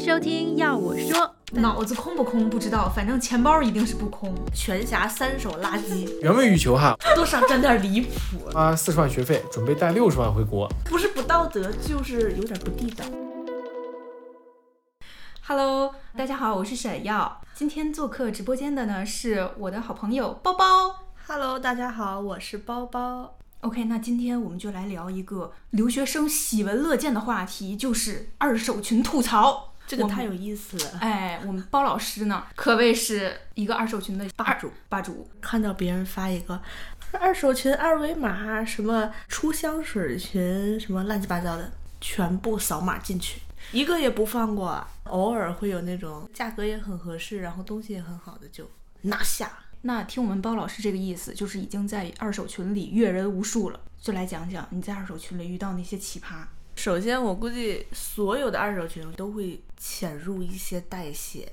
迎收听，要我说，脑子空不空不知道，反正钱包一定是不空。全辖三手垃圾，原味羽球哈，多少沾点离谱，啊四十万学费，准备带六十万回国。不是不道德，就是有点不地道。Hello，大家好，我是闪耀。今天做客直播间的呢是我的好朋友包包。Hello，大家好，我是包包。OK，那今天我们就来聊一个留学生喜闻乐见的话题，就是二手群吐槽。这个太有意思了，哎，我们包老师呢，可谓是一个二手群的霸主。霸主，看到别人发一个二手群二维码，什么出香水群，什么乱七八糟的，全部扫码进去，一个也不放过。偶尔会有那种价格也很合适，然后东西也很好的就拿下。那听我们包老师这个意思，就是已经在二手群里阅人无数了。就来讲讲你在二手群里遇到那些奇葩。首先，我估计所有的二手群都会潜入一些代写，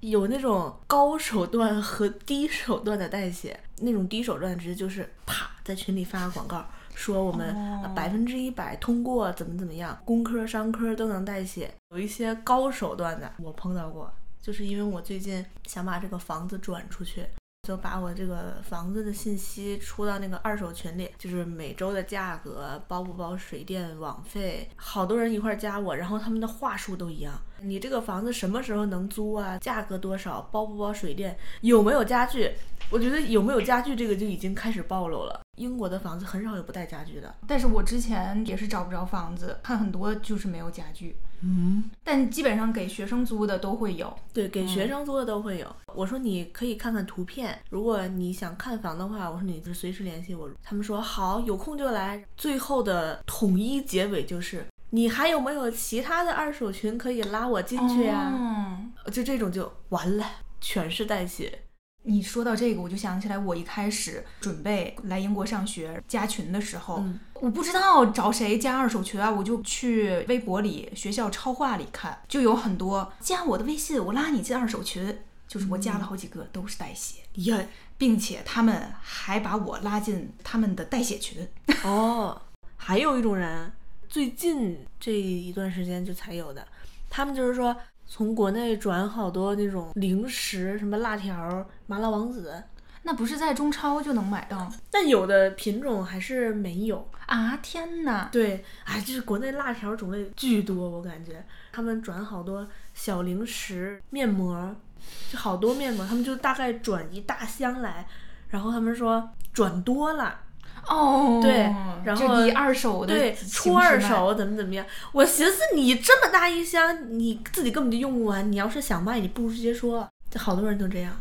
有那种高手段和低手段的代写。那种低手段直接就是啪在群里发个广告，说我们哦百分之一百通过，怎么怎么样，工科、商科都能代写。有一些高手段的，我碰到过，就是因为我最近想把这个房子转出去。就把我这个房子的信息出到那个二手群里，就是每周的价格，包不包水电网费，好多人一块加我，然后他们的话术都一样。你这个房子什么时候能租啊？价格多少？包不包水电？有没有家具？我觉得有没有家具这个就已经开始暴露了。英国的房子很少有不带家具的。但是我之前也是找不着房子，看很多就是没有家具，嗯，但基本上给学生租的都会有。对，给学生租的都会有。我说你可以看看图片，如果你想看房的话，我说你就随时联系我。他们说好，有空就来。最后的统一结尾就是，你还有没有其他的二手群可以拉我进去呀、嗯就这种就完了，全是代写。你说到这个，我就想起来，我一开始准备来英国上学加群的时候，嗯我不知道找谁加二手群啊，我就去微博里、学校超话里看，就有很多加我的微信，我拉你进二手群，就是我加了好几个都是代写，呀，并且他们还把我拉进他们的代写群。哦，还有一种人，最近这一段时间就才有的，他们就是说从国内转好多那种零食，什么辣条、麻辣王子，那不是在中超就能买到但有的品种还是没有。啊？天哪！对，哎，就是国内辣条种类巨多，我感觉他们转好多小零食、面膜，就好多面膜，他们就大概转一大箱来，然后他们说转多了，哦，对然后你二手的对，出二手怎么怎么样？我寻思你这么大一箱，你自己根本就用不完，你要是想卖，你不如直接说。这好多人都这样，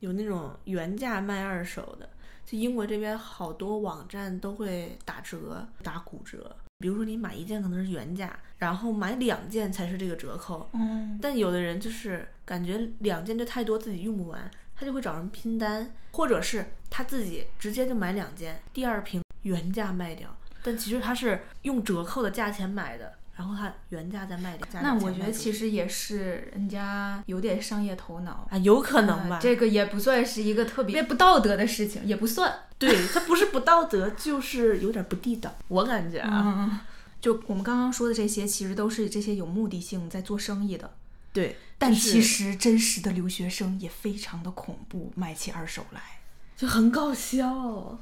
有那种原价卖二手的。就英国这边好多网站都会打折、打骨折。比如说你买一件可能是原价，然后买两件才是这个折扣。嗯，但有的人就是感觉两件就太多，自己用不完，他就会找人拼单，或者是他自己直接就买两件，第二瓶原价卖掉。但其实他是用折扣的价钱买的，然后他原价再卖掉。那我觉得其实也是人家有点商业头脑。啊，有可能吧。呃这个也不算是一个特别不道德的事情，也不算。对他不是不道德，就是有点不地道，我感觉啊。嗯，就我们刚刚说的这些，其实都是这些有目的性在做生意的。对，但其实真实的留学生也非常的恐怖，卖起二手来。就很搞笑。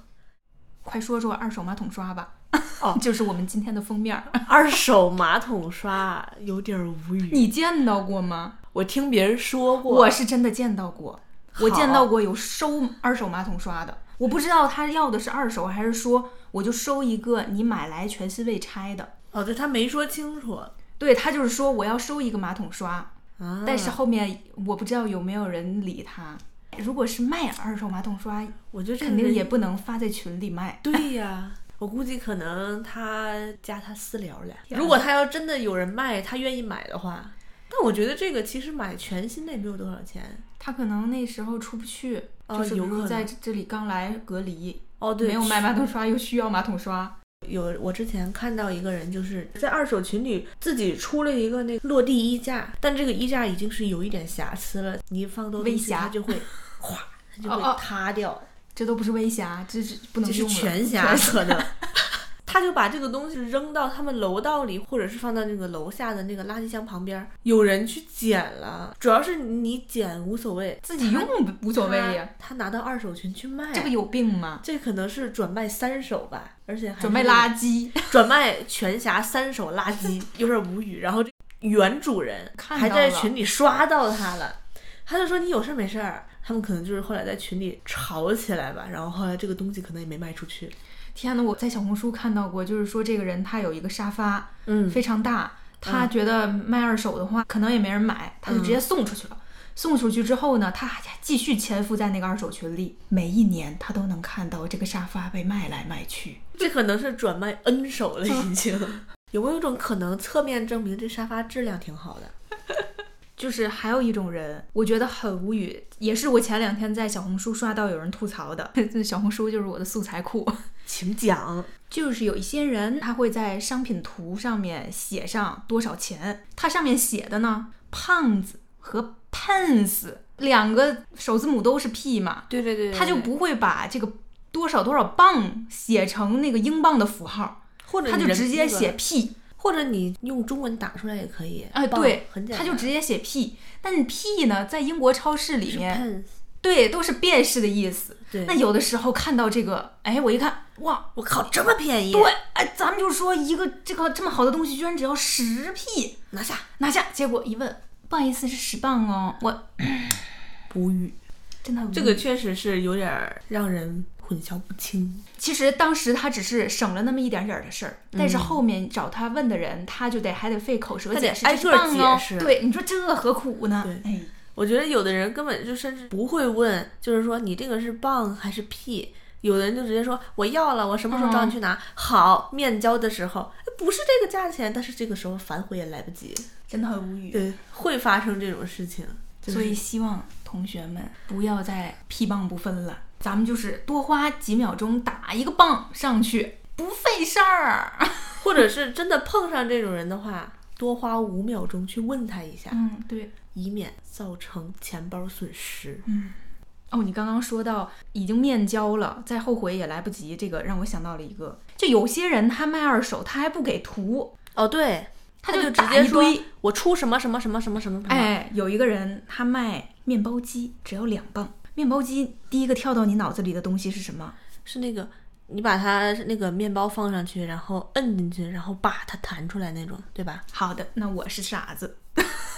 快说说二手马桶刷吧。哦 就是我们今天的封面儿。二手马桶刷有点无语，你见到过吗？我听别人说过，我是真的见到过，我见到过有收二手马桶刷的。我不知道他要的是二手，还是说我就收一个你买来全新未拆的。哦，对他没说清楚对他就是说我要收一个马桶刷，啊，但是后面我不知道有没有人理他。如果是卖二手马桶刷，我觉得肯定也不能发在群里卖。对呀，我估计可能他加他私聊了。如果他要真的有人卖，他愿意买的话，但我觉得这个其实买全新的也没有多少钱。他可能那时候出不去，哦就是有可能在这这里刚来隔离，哦，对，没有卖马桶刷，又需要马桶刷。有我之前看到一个人，就是在二手群里自己出了一个那个落地衣架，但这个衣架已经是有一点瑕疵了，你一放多东西微瑕它就会 哗，它就会塌掉，这都不是微瑕，这是不能这是全 瑕可能。他就把这个东西扔到他们楼道里，或者是放到那个楼下的那个垃圾箱旁边，有人去捡了。主要是你捡无所谓，自己用无所谓呀。他拿到二手群去卖，这不有病吗？这可能是转卖三手吧，而且还转卖垃圾，转卖全辖三手垃圾，有点无语。然后这原主人还在群里刷到他了，他就说你有事没事儿。他们可能就是后来在群里吵起来吧，然后后来这个东西可能也没卖出去。天呐，我在小红书看到过，就是说这个人他有一个沙发，嗯，非常大，他觉得卖二手的话可能也没人买，他就直接送出去了。送出去之后呢，他还继续潜伏在那个二手群里，每一年他都能看到这个沙发被卖来卖去。这可能是转卖 N 手了，已经。有没有一种可能，侧面证明这沙发质量挺好的？就是还有一种人，我觉得很无语，也是我前两天在小红书刷到有人吐槽的。小红书就是我的素材库，请讲。就是有一些人，他会在商品图上面写上多少钱，它上面写的呢，胖子和 pence 两个首字母都是 p 嘛，对对对，他就不会把这个多少多少磅写成那个英镑的符号，或者他就直接写 p。或者你用中文打出来也可以啊，对，很简单，他就直接写 P，但 P 呢，在英国超市里面，对，都是便士的意思。对那有的时候看到这个，哎，我一看，哇，我靠，这么便宜！对，哎，咱们就说一个这个这么好的东西，居然只要十 P，拿下拿下。结果一问，不好意思，是十磅哦，我无语。真的这个确实是有点儿让人混淆不清。其实当时他只是省了那么一点点儿的事儿，但是后面找他问的人，他就得还得费口舌解释，这是挨个解释对，你说这何苦呢？对哎，我觉得有的人根本就甚至不会问，就是说你这个是棒还是屁。有的人就直接说我要了，我什么时候找你去拿？好，面交的时候哎不是这个价钱，但是这个时候反悔也来不及。真的很无语。对，会发生这种事情。就是所以希望同学们不要再屁棒不分了，咱们就是多花几秒钟打一个棒上去，不费事儿。或者是真的碰上这种人的话，多花五秒钟去问他一下，嗯，对。以免造成钱包损失。嗯哦，你刚刚说到已经面交了，再后悔也来不及，这个让我想到了一个，就有些人他卖二手，他还不给图，哦，对，他就直接说。我出什么什么什么什么什么什么。，哎，有一个人他卖面包机，只要两磅。面包机第一个跳到你脑子里的东西是什么？是那个你把它那个面包放上去，然后摁进去，然后把它弹出来那种，对吧？好的，那我是傻子。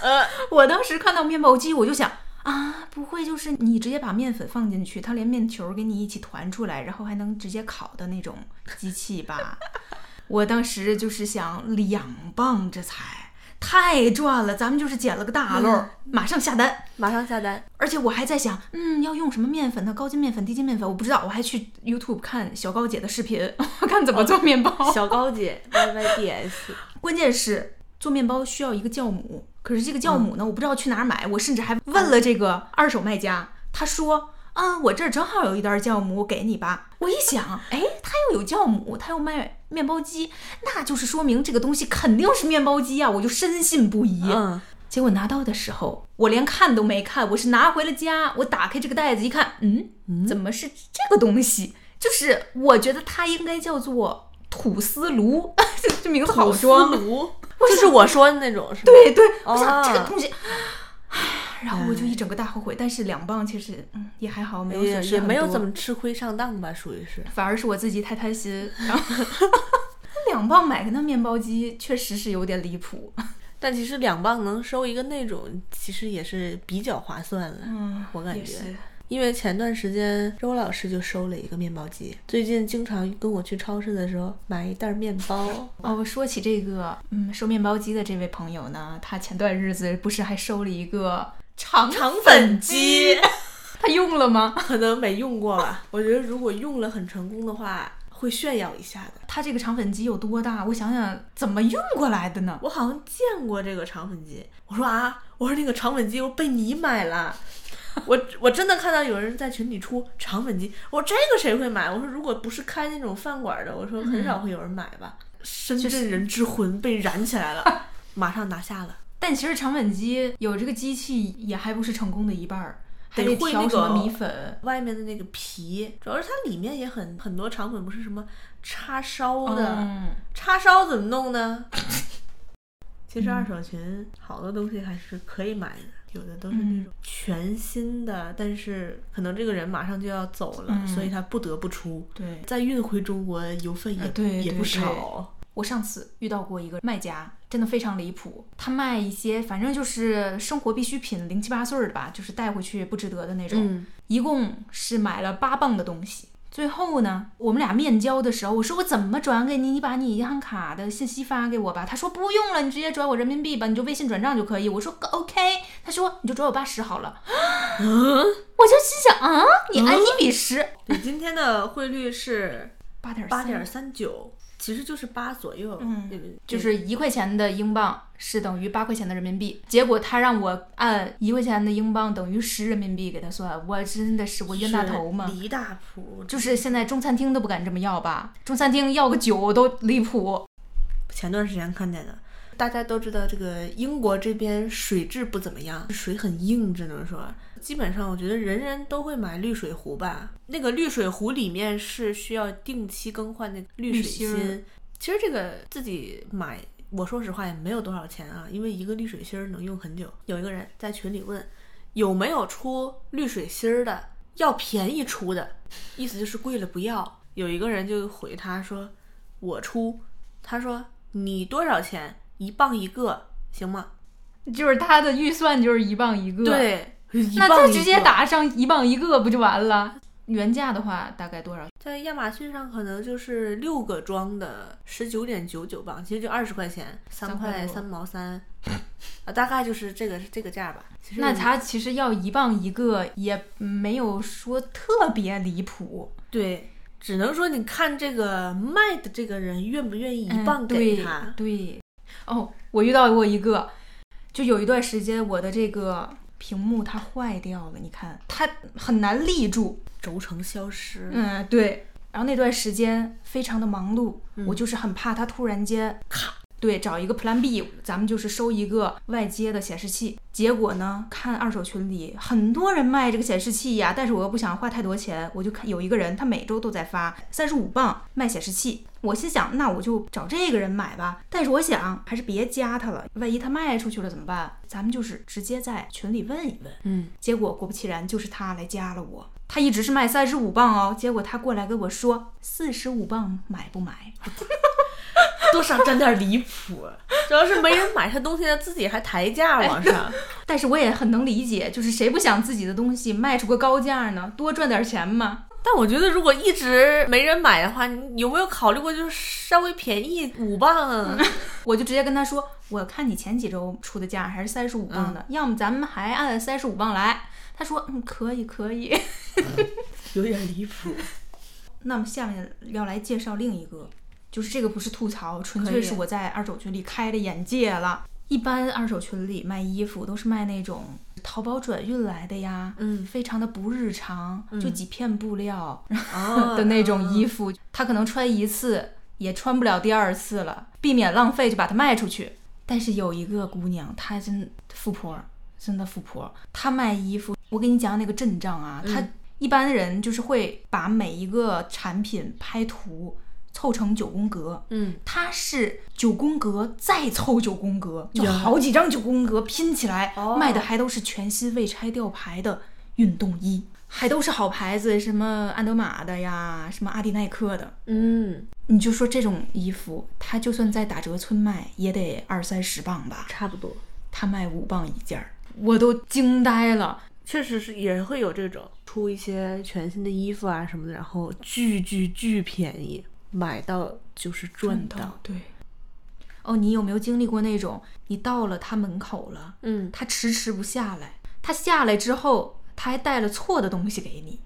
呃，我当时看到面包机，我就想啊，不会就是你直接把面粉放进去，它连面球给你一起团出来，然后还能直接烤的那种机器吧？我当时就是想，两磅这才太赚了，咱们就是捡了个大漏，马上下单。马上下单。而且我还在想，嗯，要用什么面粉呢？高筋面粉、低筋面粉，我不知道。我还去 YouTube 看小高姐的视频，看怎么做面包。小高姐 Y Y D S，关键是做面包需要一个酵母，可是这个酵母呢，我不知道去哪儿买。我甚至还问了这个二手卖家，他说：“啊，我这儿正好有一袋酵母，我给你吧。”我一想，哎，他又有酵母，他又卖面包机，那就是说明这个东西肯定是面包机啊！我就深信不疑。嗯，结果拿到的时候，我连看都没看，我是拿回了家，我打开这个袋子一看，嗯，怎么是这个东西？就是我觉得它应该叫做吐司炉，这这名字好装。炉，就是我说的那种，是吧？对对，我想这个哦东西，唉然后我就一整个大后悔。但是两磅其实嗯也还好，没有也损失很多也没有怎么吃亏上当吧，属于是。反而是我自己太贪心，然后 两磅买个那面包机确实是有点离谱。但其实两磅能收一个那种，其实也是比较划算了。嗯，我感觉因为前段时间周老师就收了一个面包机，最近经常跟我去超市的时候买一袋面包。哦，说起这个，嗯，收面包机的这位朋友呢，他前段日子不是还收了一个肠肠粉粉机机，他用了吗？可能没用过吧。我觉得如果用了很成功的话，会炫耀一下的。他这个肠粉机有多大？我想想，怎么运过来的呢？我好像见过这个肠粉机。我说啊，我说那个肠粉机我被你买了。我我真的看到有人在群里出肠粉机，我说这个谁会买？我说如果不是开那种饭馆的，我说很少会有人买吧。深圳人之魂被燃起来了，马上拿下了。但其实肠粉机有这个机器也还不是成功的一半儿。还得会那调什么个米粉。外面的那个皮，主要是它里面也很很多肠粉不是什么叉烧的，嗯，叉烧怎么弄呢？其实二手群好多东西还是可以买的，有的都是那种全新的，但是可能这个人马上就要走了，嗯所以他不得不出，对。再运回中国邮费也、也不对少。我上次遇到过一个卖家，真的非常离谱。他卖一些反正就是生活必需品，零七八碎儿的吧，就是带回去不值得的那种。嗯一共是买了八磅的东西。最后呢，我们俩面交的时候，我说我怎么转给你？你把你银行卡的信息发给我吧。他说不用了，你直接转我人民币吧，你就微信转账就可以。我说 OK。他说你就转我八十好了。嗯我就心想啊，你按一比十，你，今天的汇率是八点八点三九，其实就是八左右，嗯就是一块钱的英镑是等于八块钱的人民币，结果他让我按一块钱的英镑等于十人民币给他算，我真的是我冤大头嘛？离大谱，就是现在中餐厅都不敢这么要吧？中餐厅要个酒都离谱。前段时间看见的。大家都知道，这个英国这边水质不怎么样，水很硬，只能说，基本上我觉得人人都会买滤水壶吧。那个滤水壶里面是需要定期更换那个滤水芯芯。其实这个自己买，我说实话也没有多少钱啊，因为一个滤水芯儿能用很久。有一个人在群里问，有没有出滤水芯儿的，要便宜出的，意思就是贵了不要。有一个人就回他说，我出。他说你多少钱？一磅一个，行吗？就是他的预算就是一磅一个，，对，一那他直接打上一磅一个不就完了？原价的话大概多少？在亚马逊上可能就是六个装的十九点九九磅，其实就二十块钱，三三块三毛三，啊，大概就是这个是这个价吧。那他其实要一磅一个，也没有说特别离谱。对，只能说你看这个卖的这个人愿不愿意一嗯磅给对他。对，哦，我遇到过一个，就有一段时间我的这个屏幕它坏掉了，你看它很难立住。轴承消失，嗯，对。然后那段时间非常的忙碌，嗯我就是很怕它突然间咔。对，找一个 Plan B，咱们就是收一个外接的显示器。结果呢，看二手群里很多人卖这个显示器呀，但是我又不想花太多钱，我就看有一个人他每周都在发三十五磅卖显示器，我心想那我就找这个人买吧。但是我想还是别加他了，万一他卖出去了怎么办？咱们就是直接在群里问一问。嗯，结果果不其然，就是他来加了我。他一直是卖三十五磅哦，结果他过来跟我说四十五磅买不买？多少沾点离谱，主要是没人买他东西，他自己还抬价往上。但是我也很能理解，就是谁不想自己的东西卖出个高价呢？多赚点钱嘛。但我觉得，如果一直没人买的话，你有没有考虑过，就是稍微便宜五磅啊？我就直接跟他说，我看你前几周出的价还是三十五磅的，要么咱们还按三十五磅来。他说，嗯，可以可以。有点离谱。那么下面要来介绍另一个，就是这个不是吐槽，纯粹是我在二手群里开了眼界了。一般二手群里卖衣服都是卖那种淘宝转运来的呀，嗯非常的不日常，就几片布料哦 的那种衣服，他可能穿一次也穿不了第二次了，避免浪费就把它卖出去。但是有一个姑娘，她真富婆，真的富婆，她卖衣服，我给你讲那个阵仗啊，她嗯一般人就是会把每一个产品拍图凑成九宫格，嗯，它是九宫格再凑九宫格，就好几张九宫格拼起来，哦。卖的还都是全新未拆吊牌的运动衣，还都是好牌子，什么安德玛的呀，什么阿迪耐克的。嗯，你就说这种衣服，它就算在打折村卖，也得二三十磅吧，差不多，它卖五磅一件儿，我都惊呆了。确实是也会有这种出一些全新的衣服啊什么的，然后巨巨巨便宜，买到就是赚到。对。哦，你有没有经历过那种，你到了他门口了，嗯，他迟迟不下来，他下来之后，他还带了错的东西给你。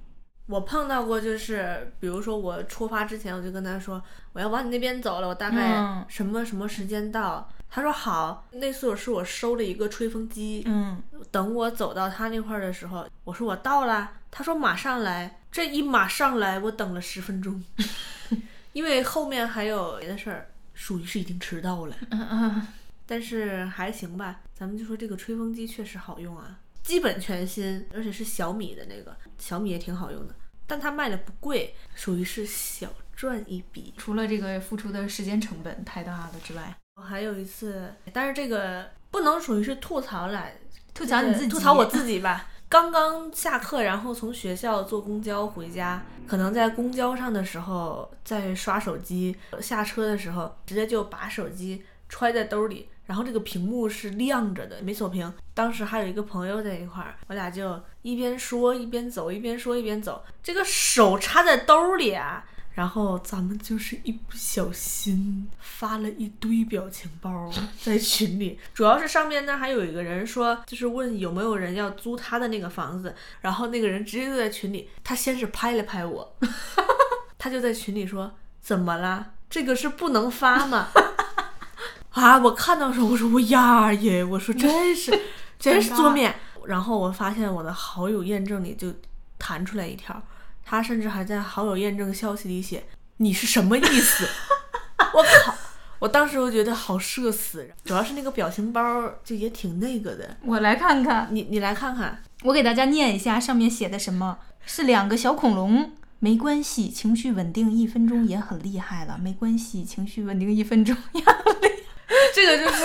我碰到过，就是比如说我出发之前，我就跟他说我要往你那边走了，我大概嗯什么什么时间到。他说好，那次我是我收了一个吹风机，嗯，等我走到他那块儿的时候，我说我到了，他说马上来。这一马上来，我等了十分钟，因为后面还有别的事儿，属于是已经迟到了。嗯嗯，但是还行吧，咱们就说这个吹风机确实好用啊，基本全新，而且是小米的那个，小米也挺好用的，但它卖的不贵，属于是小赚一笔。除了这个付出的时间成本太大了之外，我还有一次，但是这个不能属于是吐槽来，吐槽你自己，吐槽我自己吧。刚刚下课，然后从学校坐公交回家，可能在公交上的时候在刷手机，下车的时候直接就把手机揣在兜里，然后这个屏幕是亮着的，没锁屏。当时还有一个朋友在一块儿，我俩就一边说一边走，一边说一边走，这个手插在兜里啊。然后咱们就是一不小心发了一堆表情包在群里，主要是上面呢还有一个人说，就是问有没有人要租他的那个房子，然后那个人直接就在群里，他先是拍了拍我，他就在群里说怎么了？这个是不能发吗？啊！我看到时候我说我呀耶，我说真是 真是桌面，然后我发现我的好友验证里就弹出来一条。他甚至还在好友验证消息里写：“你是什么意思？” 我靠！我当时我觉得好社死，主要是那个表情包就也挺那个的。我来看看，你你来看看，我给大家念一下上面写的什么？是两个小恐龙，没关系，情绪稳定一分钟也很厉害了。没关系，情绪稳定一分钟也很厉害。这个就是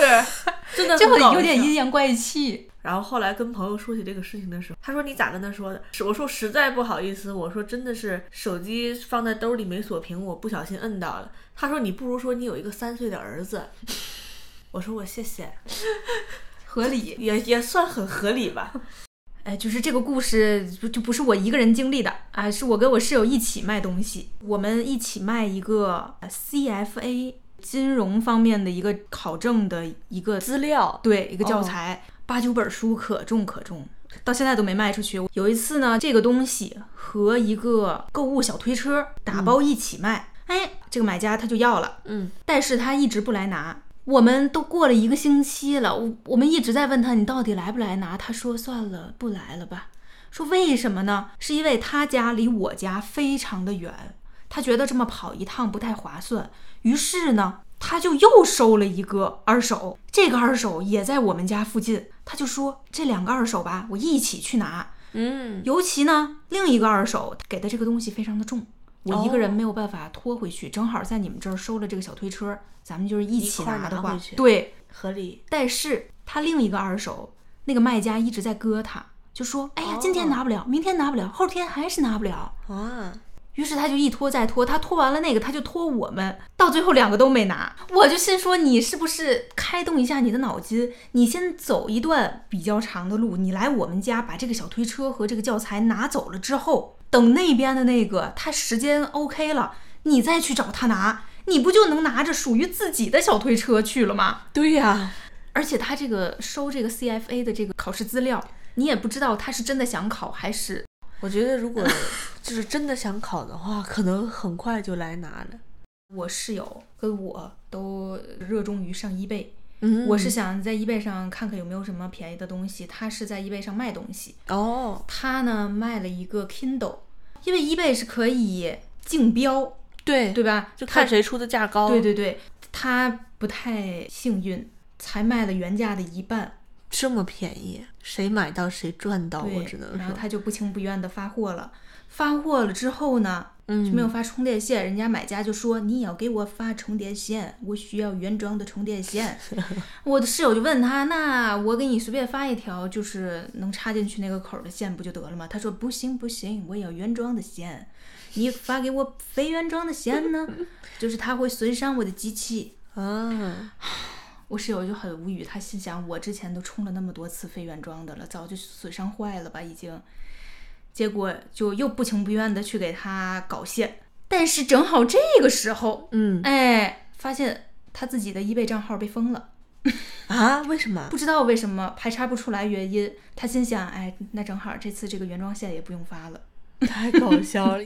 真的就有点阴阳怪气。然后后来跟朋友说起这个事情的时候，他说：“你咋跟他说的？”我说：“实在不好意思，我说真的是手机放在兜里没锁屏，我不小心摁到了。”他说：“你不如说你有一个三岁的儿子。”我说：“我谢谢，合理也也算很合理吧。”哎，就是这个故事就就不是我一个人经历的啊，是我跟我室友一起卖东西，我们一起卖一个 CFA 金融方面的一个考证的一个资料，对，一个教材。八九本书可重可重，到现在都没卖出去。有一次呢，这个东西和一个购物小推车打包一起卖，哎，这个买家他就要了，嗯，但是他一直不来拿。我们都过了一个星期了，我我们一直在问他，你到底来不来拿？他说算了，不来了吧。说为什么呢？是因为他家离我家非常的远，他觉得这么跑一趟不太划算，于是呢。他就又收了一个二手，这个二手也在我们家附近。他就说这两个二手吧，我一起去拿。嗯，尤其呢，另一个二手给的这个东西非常的重，我一个人没有办法拖回去。正好在你们这儿收了这个小推车，咱们就是一起拿的话，对，合理。但是他另一个二手那个卖家一直在割他，就说：“哎呀，今天拿不了，明天拿不了，后天还是拿不了。”啊。于是他就一拖再拖，他拖完了那个，他就拖我们，到最后两个都没拿。我就心说，你是不是开动一下你的脑筋？你先走一段比较长的路，你来我们家把这个小推车和这个教材拿走了之后，等那边的那个他时间 OK 了，你再去找他拿，你不就能拿着属于自己的小推车去了吗？对呀，而且他这个收这个 CFA 的这个考试资料，你也不知道他是真的想考还是。我觉得如果就是真的想考的话，可能很快就来拿了。我室友跟我都热衷于上 eBay，嗯，我是想在 eBay 上看看有没有什么便宜的东西。他是在 eBay 上卖东西哦，他呢卖了一个 Kindle，因为 eBay 是可以竞标，对对吧？就看谁出的价高。对对对，他不太幸运，才卖了原价的一半。这么便宜，谁买到谁赚到，我只能说。然后他就不情不愿的发货了。发货了之后呢，嗯，就没有发充电线。人家买家就说：“你要给我发充电线，我需要原装的充电线。”我的室友就问他：“那我给你随便发一条，就是能插进去那个口的线不就得了吗？”他说：“不行不行，我要原装的线。你发给我非原装的线呢，就是它会损伤我的机器啊。”我室友就很无语，他心想：我之前都充了那么多次非原装的了，早就损伤坏了吧，已经。结果就又不情不愿的去给他搞线，但是正好这个时候，嗯，哎，发现他自己的 eBay 账号被封了。啊？为什么？不知道为什么，排查不出来原因。他心想：哎，那正好这次这个原装线也不用发了。太搞笑了！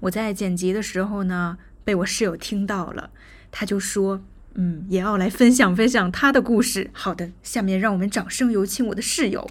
我在剪辑的时候呢，被我室友听到了，他就说。嗯，也要来分享分享他的故事。好的，下面让我们掌声有请我的室友。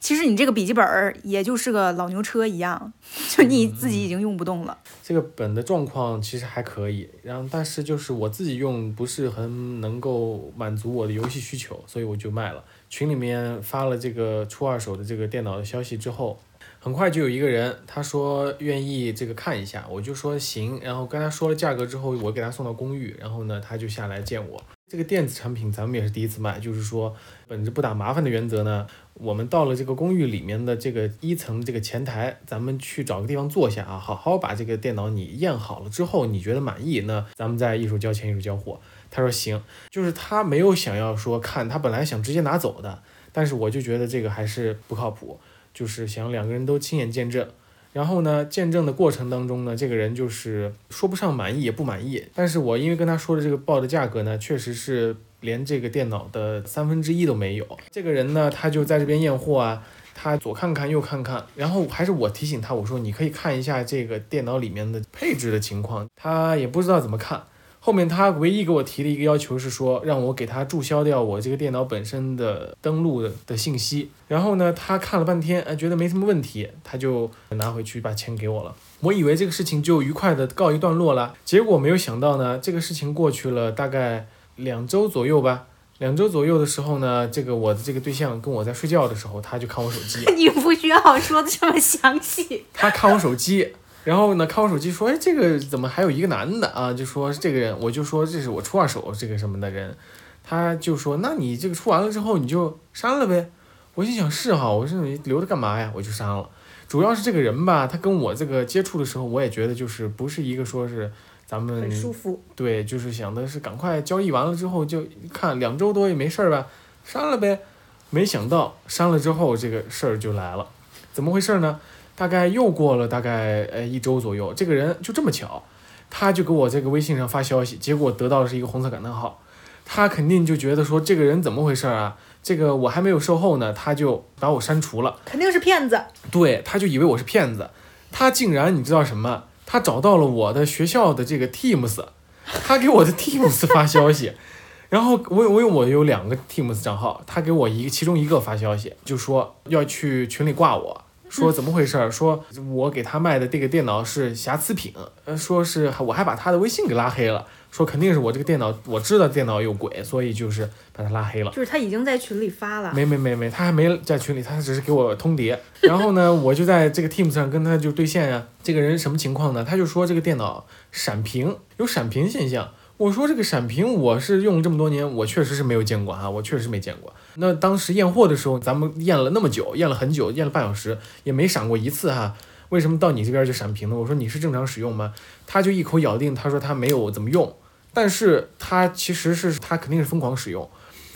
其实你这个笔记本儿也就是个老牛车一样，就你自己已经用不动了。这个本的状况其实还可以，然后但是就是我自己用不是很能够满足我的游戏需求，所以我就卖了。群里面发了这个出二手的这个电脑的消息之后，很快就有一个人他说愿意这个看一下，我就说行，然后跟他说了价格之后，我给他送到公寓，然后呢他就下来见我。这个电子产品咱们也是第一次卖，就是说本着不打麻烦的原则呢，我们到了这个公寓里面的这个一层这个前台，咱们去找个地方坐下啊，好好把这个电脑你验好了之后，你觉得满意，那咱们再一手交钱一手交货。他说行，就是他没有想要说看，他本来想直接拿走的，但是我就觉得这个还是不靠谱，就是想两个人都亲眼见证。然后呢，见证的过程当中呢，这个人就是说不上满意也不满意，但是我因为跟他说的这个报的价格呢，确实是连这个电脑的三分之一都没有。这个人呢，他就在这边验货啊，他左看看右看看，然后还是我提醒他，我说你可以看一下这个电脑里面的配置的情况，他也不知道怎么看。后面他唯一给我提的一个要求是说，让我给他注销掉我这个电脑本身的登录的的信息。然后呢，他看了半天，哎，觉得没什么问题，他就拿回去把钱给我了。我以为这个事情就愉快的告一段落了，结果没有想到呢，这个事情过去了大概两周左右吧。两周左右的时候呢，这个我的这个对象跟我在睡觉的时候，他就看我手机。你不需要说的这么详细。他看我手机。然后呢，看我手机说，哎，这个怎么还有一个男的啊？就说这个人，我就说这是我出二手这个什么的人，他就说，那你这个出完了之后你就删了呗。我心想是哈，我说你留着干嘛呀？我就删了。主要是这个人吧，他跟我这个接触的时候，我也觉得就是不是一个说是咱们很舒服。对，就是想的是赶快交易完了之后就看两周多也没事儿吧，删了呗。没想到删了之后这个事儿就来了，怎么回事呢？大概又过了大概呃一周左右，这个人就这么巧，他就给我这个微信上发消息，结果得到的是一个红色感叹号，他肯定就觉得说这个人怎么回事啊？这个我还没有售后呢，他就把我删除了，肯定是骗子。对，他就以为我是骗子，他竟然你知道什么？他找到了我的学校的这个 Teams，他给我的 Teams 发消息，然后我我有我有两个 Teams 账号，他给我一个其中一个发消息，就说要去群里挂我。说怎么回事儿？说我给他卖的这个电脑是瑕疵品，呃，说是我还把他的微信给拉黑了，说肯定是我这个电脑，我知道电脑有鬼，所以就是把他拉黑了。就是他已经在群里发了，没没没没，他还没在群里，他只是给我通牒。然后呢，我就在这个 Teams 上跟他就对线呀。这个人什么情况呢？他就说这个电脑闪屏，有闪屏现象。我说这个闪屏，我是用这么多年，我确实是没有见过哈，我确实没见过。那当时验货的时候，咱们验了那么久，验了很久，验了半小时，也没闪过一次哈。为什么到你这边就闪屏呢？我说你是正常使用吗？他就一口咬定，他说他没有怎么用，但是他其实是他肯定是疯狂使用。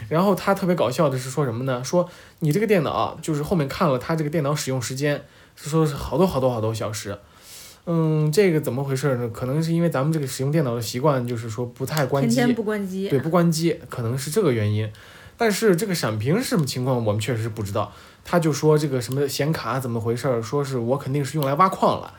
然后他特别搞笑的是说什么呢？说你这个电脑就是后面看了他这个电脑使用时间，是说是好多好多好多小时。嗯，这个怎么回事呢？可能是因为咱们这个使用电脑的习惯，就是说不太关机，天天不关机，对，不关机，可能是这个原因。但是这个闪屏是什么情况，我们确实是不知道。他就说这个什么显卡怎么回事，说是我肯定是用来挖矿了。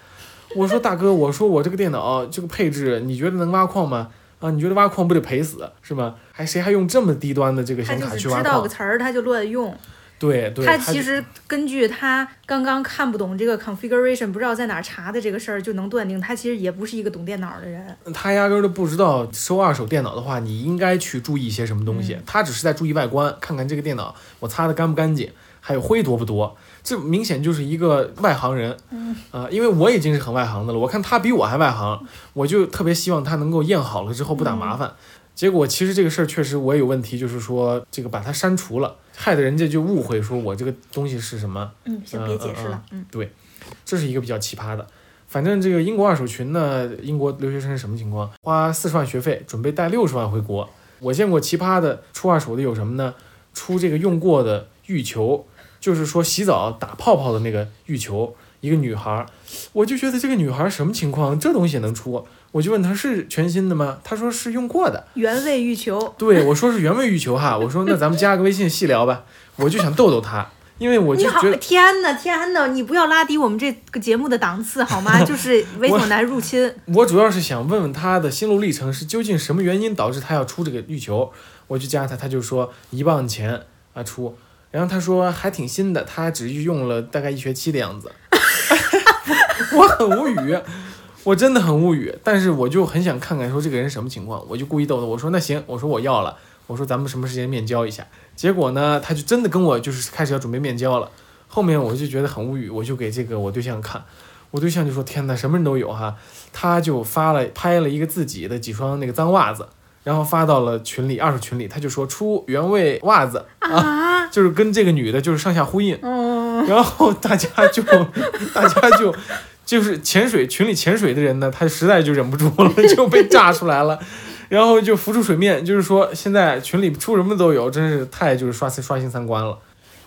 我说大哥，我说我这个电脑这个配置，你觉得能挖矿吗？啊，你觉得挖矿不得赔死是吗？还谁还用这么低端的这个显卡去挖矿？知道个词儿他就乱用。对对，他其实根据他刚刚看不懂这个 configuration，不知道在哪查的这个事儿，就能断定他其实也不是一个懂电脑的人。他压根儿都不知道收二手电脑的话，你应该去注意一些什么东西。他只是在注意外观，看看这个电脑我擦的干不干净，还有灰多不多。这明显就是一个外行人。嗯啊，因为我已经是很外行的了，我看他比我还外行，我就特别希望他能够验好了之后不打麻烦。结果其实这个事儿确实我也有问题，就是说这个把它删除了，害得人家就误会说我这个东西是什么。嗯，先别解释了。嗯，对，这是一个比较奇葩的。反正这个英国二手群呢，英国留学生是什么情况？花四十万学费，准备带六十万回国。我见过奇葩的出二手的有什么呢？出这个用过的浴球，就是说洗澡打泡泡的那个浴球，一个女孩，我就觉得这个女孩什么情况？这东西也能出？我就问他是全新的吗？他说是用过的原味浴球。对，我说是原味浴球哈。我说那咱们加个微信细聊吧。我就想逗逗他，因为我就觉得天呐天呐，你不要拉低我们这个节目的档次好吗？就是猥琐男入侵。我主要是想问问他的心路历程是究竟什么原因导致他要出这个浴球？我就加他，他就说一磅钱啊出。然后他说还挺新的，他只用了大概一学期的样子。我很无语，我真的很无语。但是我就很想看看说这个人什么情况，我就故意逗他，我说那行，我说我要了，我说咱们什么时间面交一下。结果呢，他就真的跟我就是开始要准备面交了。后面我就觉得很无语，我就给这个我对象看，我对象就说天哪，什么人都有哈，他就发了拍了一个自己的几双那个脏袜子。然后发到了群里，二手群里，他就说出原味袜子啊，就是跟这个女的就是上下呼应。然后大家就大家就就是潜水群里潜水的人呢，他实在就忍不住了，就被炸出来了，然后就浮出水面。就是说现在群里出什么都有，真是太就是刷新刷新三观了。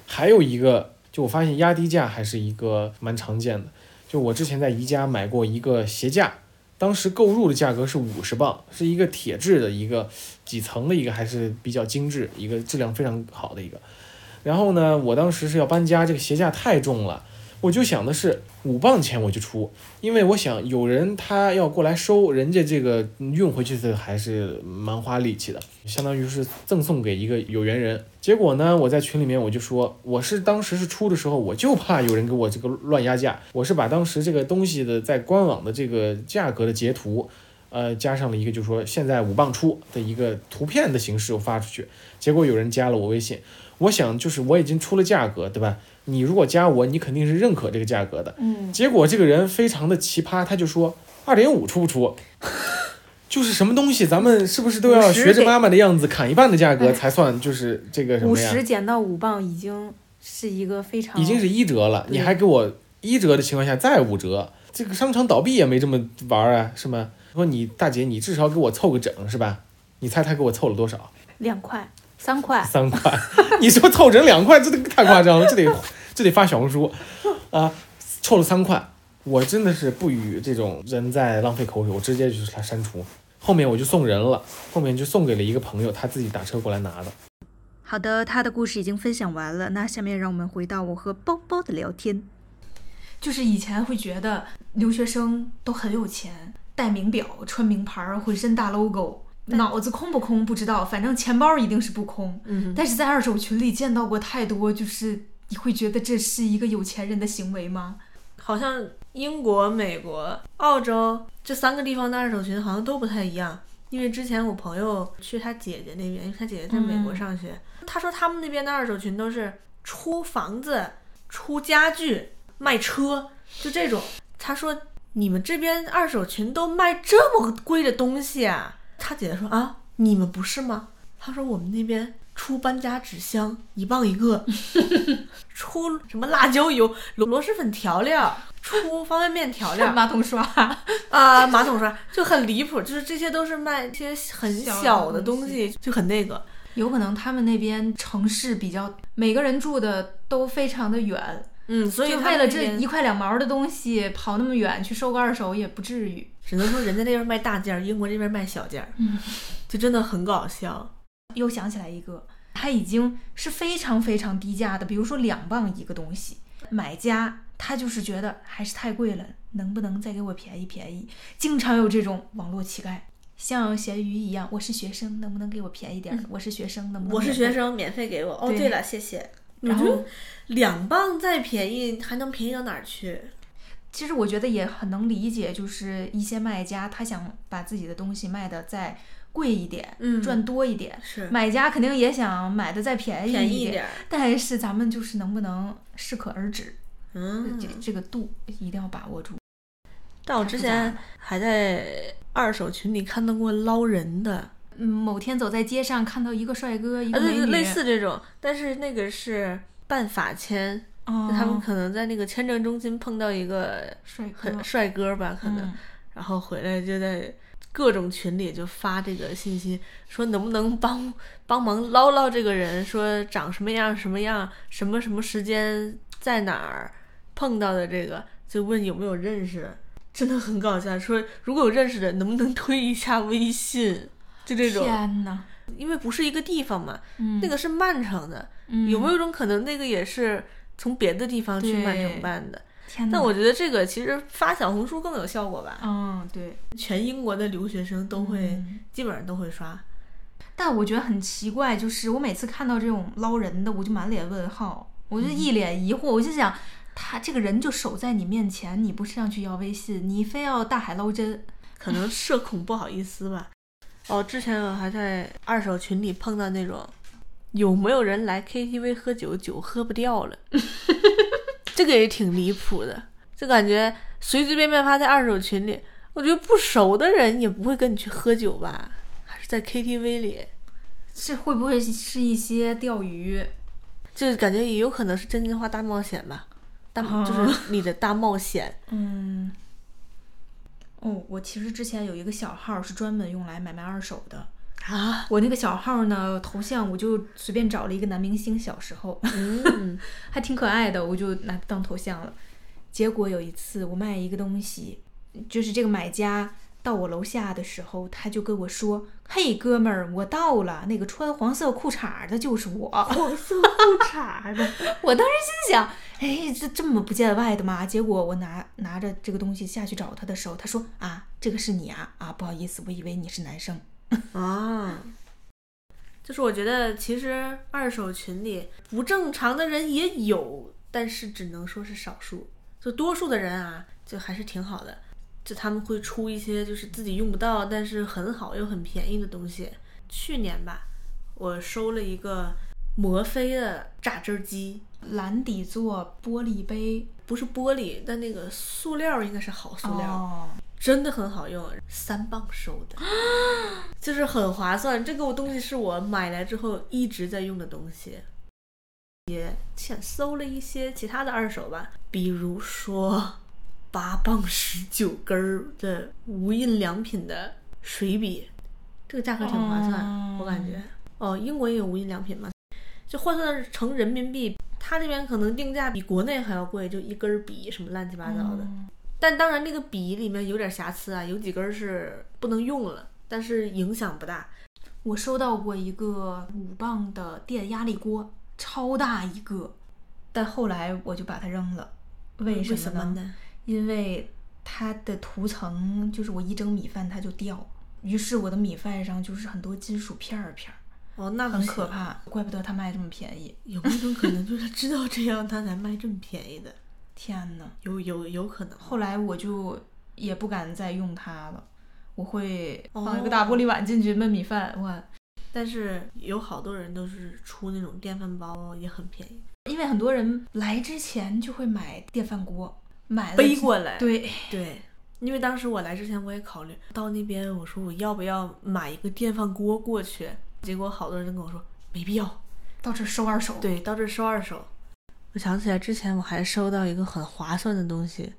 还有一个，就我发现压低价还是一个蛮常见的。就我之前在宜家买过一个鞋架。当时购入的价格是五十磅，是一个铁质的一个几层的一个，还是比较精致，一个质量非常好的一个。然后呢，我当时是要搬家，这个鞋架太重了。我就想的是五磅钱我就出，因为我想有人他要过来收，人家这个运回去的还是蛮花力气的，相当于是赠送给一个有缘人。结果呢，我在群里面我就说，我是当时是出的时候，我就怕有人给我这个乱压价，我是把当时这个东西的在官网的这个价格的截图，呃，加上了一个就是说现在五磅出的一个图片的形式我发出去，结果有人加了我微信，我想就是我已经出了价格，对吧？你如果加我，你肯定是认可这个价格的。嗯，结果这个人非常的奇葩，他就说二点五出不出？就是什么东西，咱们是不是都要学着妈妈的样子砍一半的价格才算？就是这个什么呀？五十减到五磅已经是一个非常已经是一折了，你还给我一折的情况下再五折，这个商场倒闭也没这么玩儿啊，是吗？说你大姐，你至少给我凑个整是吧？你猜他给我凑了多少？两块三块，三块，你说凑整两块，这个太夸张了，这得这得发小红书啊！凑了三块，我真的是不与这种人在浪费口水，我直接就是他删除。后面我就送人了，后面就送给了一个朋友，他自己打车过来拿的。好的，他的故事已经分享完了。那下面让我们回到我和包包的聊天。就是以前会觉得留学生都很有钱，戴名表、穿名牌儿、浑身大 logo，脑子空不空不知道，反正钱包一定是不空。嗯，但是在二手群里见到过太多，就是你会觉得这是一个有钱人的行为吗？好像英国、美国、澳洲这三个地方的二手群好像都不太一样。因为之前我朋友去他姐姐那边，因为他姐姐在美国嗯上学，他说他们那边的二手群都是出房子、出家具、卖车，就这种。他说你们这边二手群都卖这么贵的东西啊？他姐姐说啊，你们不是吗？他说我们那边出搬家纸箱一磅一个，出什么辣椒油、螺螺蛳粉调料，出方便面调料。马桶刷，啊，马桶刷。就很离谱，就是这些都是卖一些很小的东西，就很那个。有可能他们那边城市比较，每个人住的都非常的远，嗯，所以就为了这一块两毛的东西跑那么远去收个二手也不至于。只能说人家那边卖大件儿，英国这边卖小件儿，嗯，就真的很搞笑。又想起来一个，它已经是非常非常低价的，比如说两磅一个东西，买家他就是觉得还是太贵了，能不能再给我便宜便宜？经常有这种网络乞丐，像咸鱼一样，我是学生，能不能给我便宜点儿？我是学生，能不能？我是学。生，免费给我。哦，对对了，谢谢。我然后两磅再便宜，还能便宜到哪儿去？其实我觉得也很能理解，就是一些卖家他想把自己的东西卖的再贵一点，嗯赚多一点。是买家肯定也想买的再便宜一便宜一点。但是咱们就是能不能适可而止，嗯这，这个度一定要把握住。但我之前还在二手群里看到过捞人的，嗯，某天走在街上看到一个帅哥，一啊，个美女，类似这种，但是那个是办法签，哦，他们可能在那个签证中心碰到一个帅哥很，帅哥吧，可能，嗯然后回来就在各种群里就发这个信息，说能不能帮帮忙捞捞这个人，说长什么样什么样，什么什么时间在哪儿碰到的这个，就问有没有认识的，真的很搞笑。说如果有认识的，能不能推一下微信？就这种，天呐，因为不是一个地方嘛，嗯，那个是曼城的，嗯有没有一种可能，那个也是从别的地方去曼城办的？天哪？但我觉得这个其实发小红书更有效果吧。嗯，对，全英国的留学生都会，嗯基本上都会刷。但我觉得很奇怪，就是我每次看到这种捞人的，我就满脸问号，我就一脸疑惑，我就想，他这个人就守在你面前，你不上去要微信，你非要大海捞针，可能社恐不好意思吧。哦，之前我还在二手群里碰到那种，有没有人来 KTV 喝酒，酒喝不掉了？这个也挺离谱的，就感觉随随便便发在二手群里，我觉得不熟的人也不会跟你去喝酒吧，还是在 KTV 里，这会不会是一些钓鱼？就感觉也有可能是真心话大冒险吧，大哦就是你的大冒险。嗯，哦，我其实之前有一个小号是专门用来买卖二手的。啊，我那个小号呢，头像我就随便找了一个男明星，小时候嗯，还挺可爱的，我就拿它当头像了。结果有一次我卖一个东西，就是这个买家到我楼下的时候，他就跟我说：“嘿，哥们儿，我到了，那个穿黄色裤衩的就是我。”黄色裤衩的，我当时心想，哎，这这么不见外的吗？结果我拿拿着这个东西下去找他的时候，他说啊，这个是你啊啊，不好意思，我以为你是男生。啊，就是我觉得其实二手群里不正常的人也有，但是只能说是少数。就多数的人啊，就还是挺好的。就他们会出一些就是自己用不到，但是很好又很便宜的东西。去年吧，我收了一个摩飞的榨汁机，蓝底座玻璃杯，不是玻璃，但那个塑料应该是好塑料。哦，真的很好用，三磅收的，就是很划算。这个东西是我买来之后一直在用的东西，也浅搜了一些其他的二手吧，比如说八磅十九根儿的无印良品的水笔，这个价格挺划算，哦我感觉。哦，英国也有无印良品嘛，就换算成人民币，它那边可能定价比国内还要贵，就一根儿笔什么乱七八糟的。嗯但当然，那个笔里面有点瑕疵啊，有几根是不能用了，但是影响不大。我收到过一个五磅的电压力锅，超大一个，但后来我就把它扔了。为什么呢？呢？因为它的涂层就是我一蒸米饭它就掉，于是我的米饭上就是很多金属片儿片儿，哦，那不很可怕。怪不得它卖这么便宜。有没有一种可能，就是知道这样它才卖这么便宜的？天呐，有有有可能。后来我就也不敢再用它了，我会哦放一个大玻璃碗进去焖米饭。哇，但是有好多人都是出那种电饭煲，也很便宜，因为很多人来之前就会买电饭锅，买背过来。对，对，因为当时我来之前我也考虑到那边，我说我要不要买一个电饭锅过去？结果好多人都跟我说没必要。到这儿收二手。对，到这儿收二手。我想起来之前我还收到一个很划算的东西，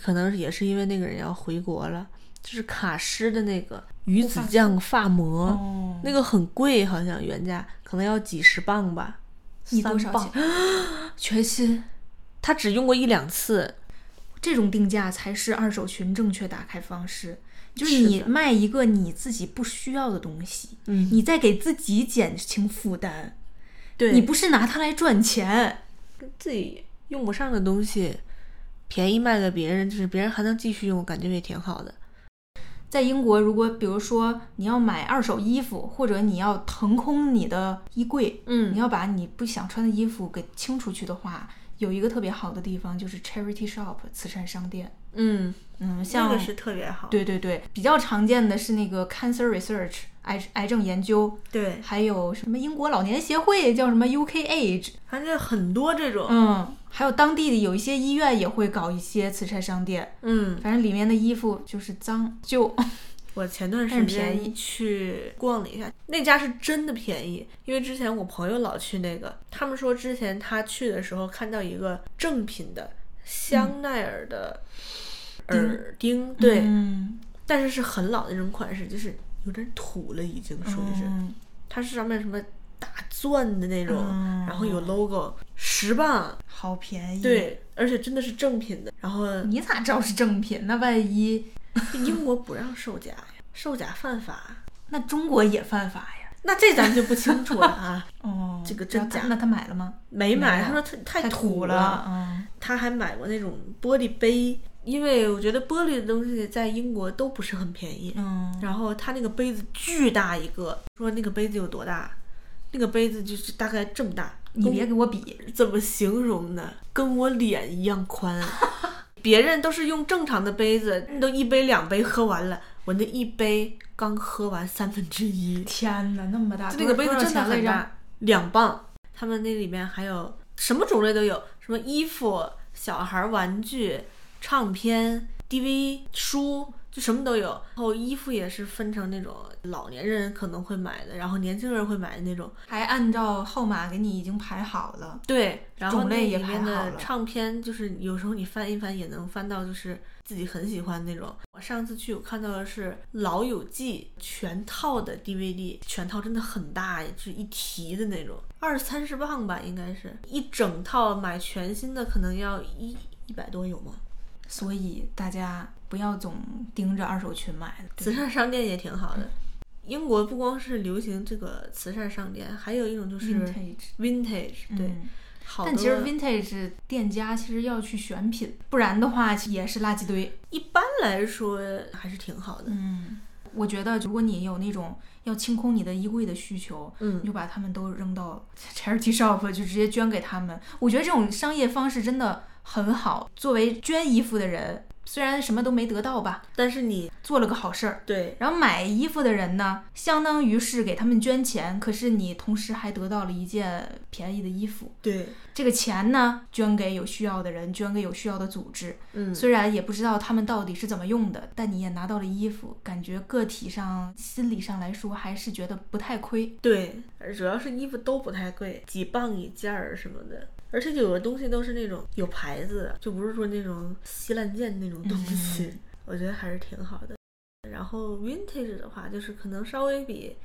可能也是因为那个人要回国了，就是卡诗的那个鱼子酱发膜，哦，那个很贵，好像原价可能要几十磅吧。你多少？全新。他只用过一两次，这种定价才是二手群正确打开方式，就是是你卖一个你自己不需要的东西，嗯。你在给自己减轻负担，对。你不是拿它来赚钱。自己用不上的东西，便宜卖给别人，就是别人还能继续用，感觉也挺好的。在英国，如果比如说你要买二手衣服，或者你要腾空你的衣柜，嗯。你嗯，要把你不想穿的衣服给清出去的话，有一个特别好的地方就是 charity shop 慈善商店。嗯，嗯，那像个是特别好。对对对，比较常见的是那个 cancer research 癌癌症研究，对，还有什么英国老年协会叫什么 UK Age，反正很多这种。嗯，还有当地的有一些医院也会搞一些慈善商店，嗯，反正里面的衣服就是脏旧，我前段时间去逛了一下，那家是真的便宜。因为之前我朋友老去那个，他们说之前他去的时候看到一个正品的香奈儿的耳钉，对，嗯，但是是很老的那种款式，就是有点土了，已经属于是。嗯它是上面什么大钻的那种，嗯然后有 logo，十磅，好便宜。，对，而且真的是正品的。然后你咋知道是正品？那万一英国不让售假呀，售假犯法。那中国也犯法呀？那这咱们就不清楚了啊。哦，这个真假那他买了吗？没买，他说太太土了，嗯，他还买过那种玻璃杯，因为我觉得玻璃的东西在英国都不是很便宜。嗯，然后他那个杯子巨大一个，说那个杯子有多大？那个杯子就是大概这么大。你别给我比，怎么形容呢？跟我脸一样宽。别人都是用正常的杯子，都一杯两杯喝完了，我那一杯刚喝完三分之一。天哪，那么大，就那个杯子真的？很大，两磅。他们那里面还有什么种类都有，什么衣服、小孩玩具、唱片、DV、书，就什么都有。然后衣服也是分成那种老年人可能会买的，然后年轻人会买的那种。还按照号码给你已经排好了。对，然后那种类也里面的排好了唱片，就是有时候你翻一翻也能翻到，就是自己很喜欢那种。我上次去我看到的是《老友记》全套的 DVD，全套真的很大，就是一提的那种，二三十磅吧，应该是一整套买全新的，可能要一一百多有吗？所以大家不要总盯着二手群买。慈善商店也挺好的。英国不光是流行这个慈善商店，还有一种就是 vintage，vintage，对，嗯好但其实 vintage 店家其实要去选品，不然的话也是垃圾堆。一般来说还是挺好的。嗯，我觉得如果你有那种要清空你的衣柜的需求，嗯你就把它们都扔到 charity shop，就直接捐给他们。我觉得这种商业方式真的很好。作为捐衣服的人，虽然什么都没得到吧，但是你做了个好事儿。对然后买衣服的人呢，相当于是给他们捐钱，可是你同时还得到了一件便宜的衣服。对，这个钱呢，捐给有需要的人，捐给有需要的组织。嗯，虽然也不知道他们到底是怎么用的，但你也拿到了衣服，感觉个体上、心理上来说还是觉得不太亏。对，主要是衣服都不太贵，几磅一件儿什么的。而且有的东西都是那种有牌子的，就不是说那种稀烂贱那种东西，我觉得还是挺好的。然后 vintage 的话，就是可能稍微比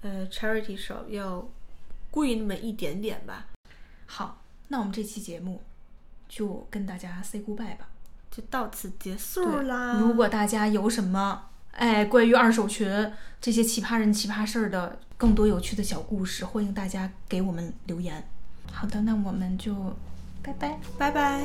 呃 charity shop 要贵那么一点点吧，好，那我们这期节目就跟大家 say goodbye 吧。就到此结束对啦。如果大家有什么哎关于二手群这些奇葩人奇葩事儿的更多有趣的小故事，欢迎大家给我们留言。好的，那我们就拜拜。拜拜。